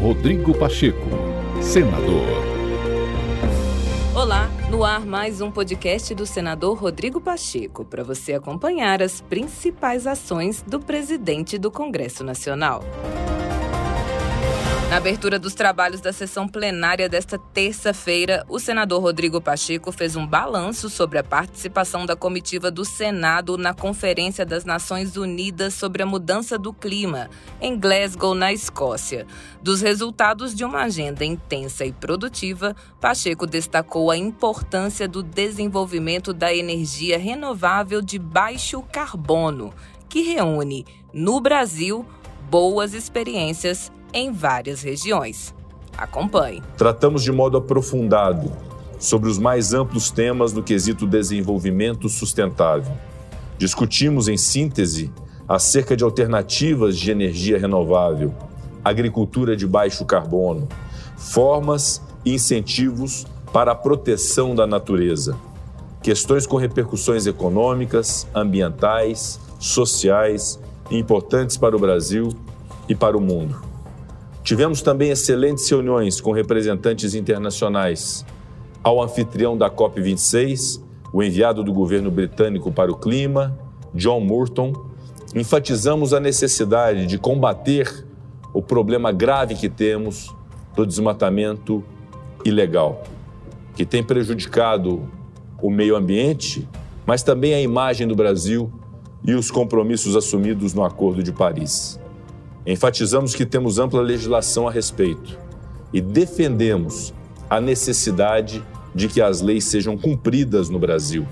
Rodrigo Pacheco, senador. Olá, no ar mais um podcast do senador Rodrigo Pacheco, para você acompanhar as principais ações do presidente do Congresso Nacional. Na abertura dos trabalhos da sessão plenária desta terça-feira, o senador Rodrigo Pacheco fez um balanço sobre a participação da comitiva do Senado na Conferência das Nações Unidas sobre a Mudança do Clima, em Glasgow, na Escócia. Dos resultados de uma agenda intensa e produtiva, Pacheco destacou a importância do desenvolvimento da energia renovável de baixo carbono, que reúne, no Brasil, boas experiências em várias regiões. Acompanhe. Tratamos de modo aprofundado sobre os mais amplos temas no quesito desenvolvimento sustentável. Discutimos, em síntese, acerca de alternativas de energia renovável, agricultura de baixo carbono, formas e incentivos para a proteção da natureza, questões com repercussões econômicas, ambientais, sociais importantes para o Brasil e para o mundo. Tivemos também excelentes reuniões com representantes internacionais. Ao anfitrião da COP26, o enviado do governo britânico para o clima, John Morton, enfatizamos a necessidade de combater o problema grave que temos do desmatamento ilegal, que tem prejudicado o meio ambiente, mas também a imagem do Brasil e os compromissos assumidos no Acordo de Paris. Enfatizamos que temos ampla legislação a respeito e defendemos a necessidade de que as leis sejam cumpridas no Brasil.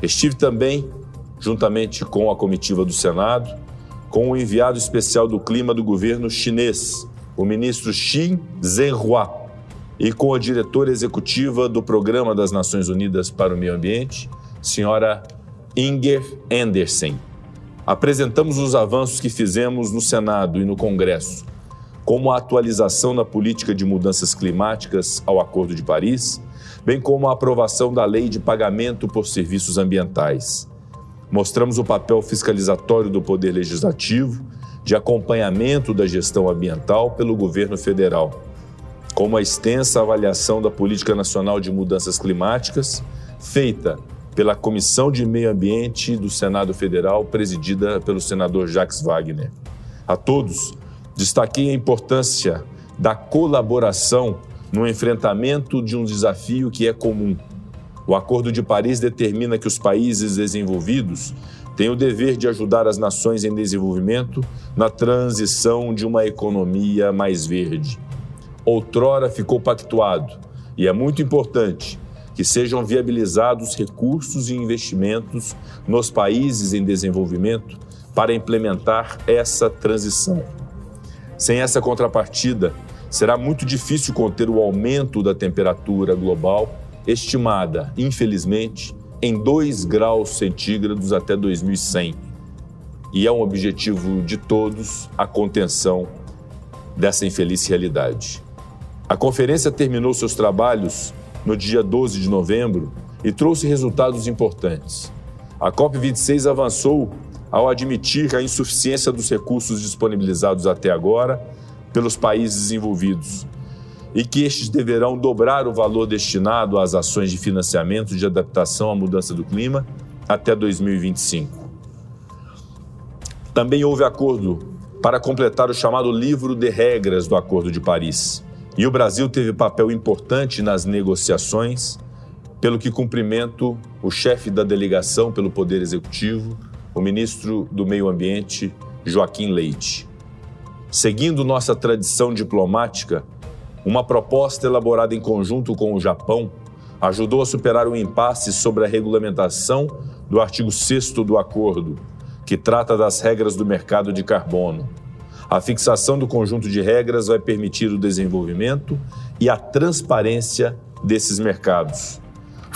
Estive também, juntamente com a comitiva do Senado, com o enviado especial do clima do governo chinês, o ministro Xin Zhenhua, e com a diretora executiva do Programa das Nações Unidas para o Meio Ambiente, senhora Inger Andersen apresentamos os avanços que fizemos no Senado e no Congresso, como a atualização na política de mudanças climáticas ao Acordo de Paris, bem como a aprovação da Lei de Pagamento por Serviços Ambientais. Mostramos o papel fiscalizatório do Poder Legislativo, de acompanhamento da gestão ambiental pelo governo federal, como a extensa avaliação da Política Nacional de Mudanças Climáticas, feita pela Comissão de Meio Ambiente do Senado Federal, presidida pelo senador Jacques Wagner. A todos, destaquei a importância da colaboração no enfrentamento de um desafio que é comum. O Acordo de Paris determina que os países desenvolvidos têm o dever de ajudar as nações em desenvolvimento na transição de uma economia mais verde. Outrora ficou pactuado, e é muito importante, que sejam viabilizados recursos e investimentos nos países em desenvolvimento para implementar essa transição. Sem essa contrapartida, será muito difícil conter o aumento da temperatura global, estimada, infelizmente, em 2 graus centígrados até 2100. E é um objetivo de todos a contenção dessa infeliz realidade. A conferência terminou seus trabalhos no dia 12 de novembro e trouxe resultados importantes. A COP26 avançou ao admitir a insuficiência dos recursos disponibilizados até agora pelos países envolvidos e que estes deverão dobrar o valor destinado às ações de financiamento de adaptação à mudança do clima até 2025. Também houve acordo para completar o chamado livro de regras do Acordo de Paris. E o Brasil teve papel importante nas negociações, pelo que cumprimento o chefe da delegação pelo Poder Executivo, o ministro do Meio Ambiente, Joaquim Leite. Seguindo nossa tradição diplomática, uma proposta elaborada em conjunto com o Japão ajudou a superar o impasse sobre a regulamentação do artigo 6 do acordo, que trata das regras do mercado de carbono. A fixação do conjunto de regras vai permitir o desenvolvimento e a transparência desses mercados.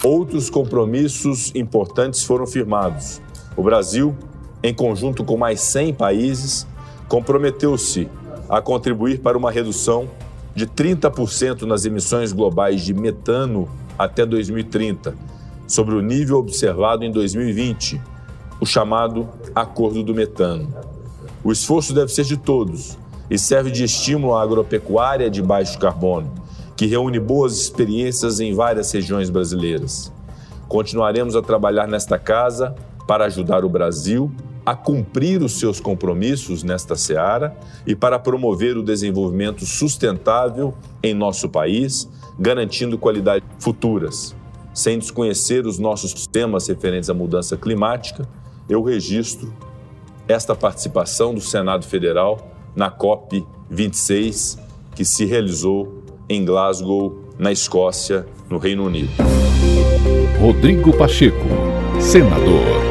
Outros compromissos importantes foram firmados. O Brasil, em conjunto com mais 100 países, comprometeu-se a contribuir para uma redução de 30% nas emissões globais de metano até 2030, sobre o nível observado em 2020, o chamado Acordo do Metano. O esforço deve ser de todos e serve de estímulo à agropecuária de baixo carbono, que reúne boas experiências em várias regiões brasileiras. Continuaremos a trabalhar nesta casa para ajudar o Brasil a cumprir os seus compromissos nesta seara e para promover o desenvolvimento sustentável em nosso país, garantindo qualidades futuras. Sem desconhecer os nossos temas referentes à mudança climática, eu registro esta participação do Senado Federal na COP 26, que se realizou em Glasgow, na Escócia, no Reino Unido. Rodrigo Pacheco, senador.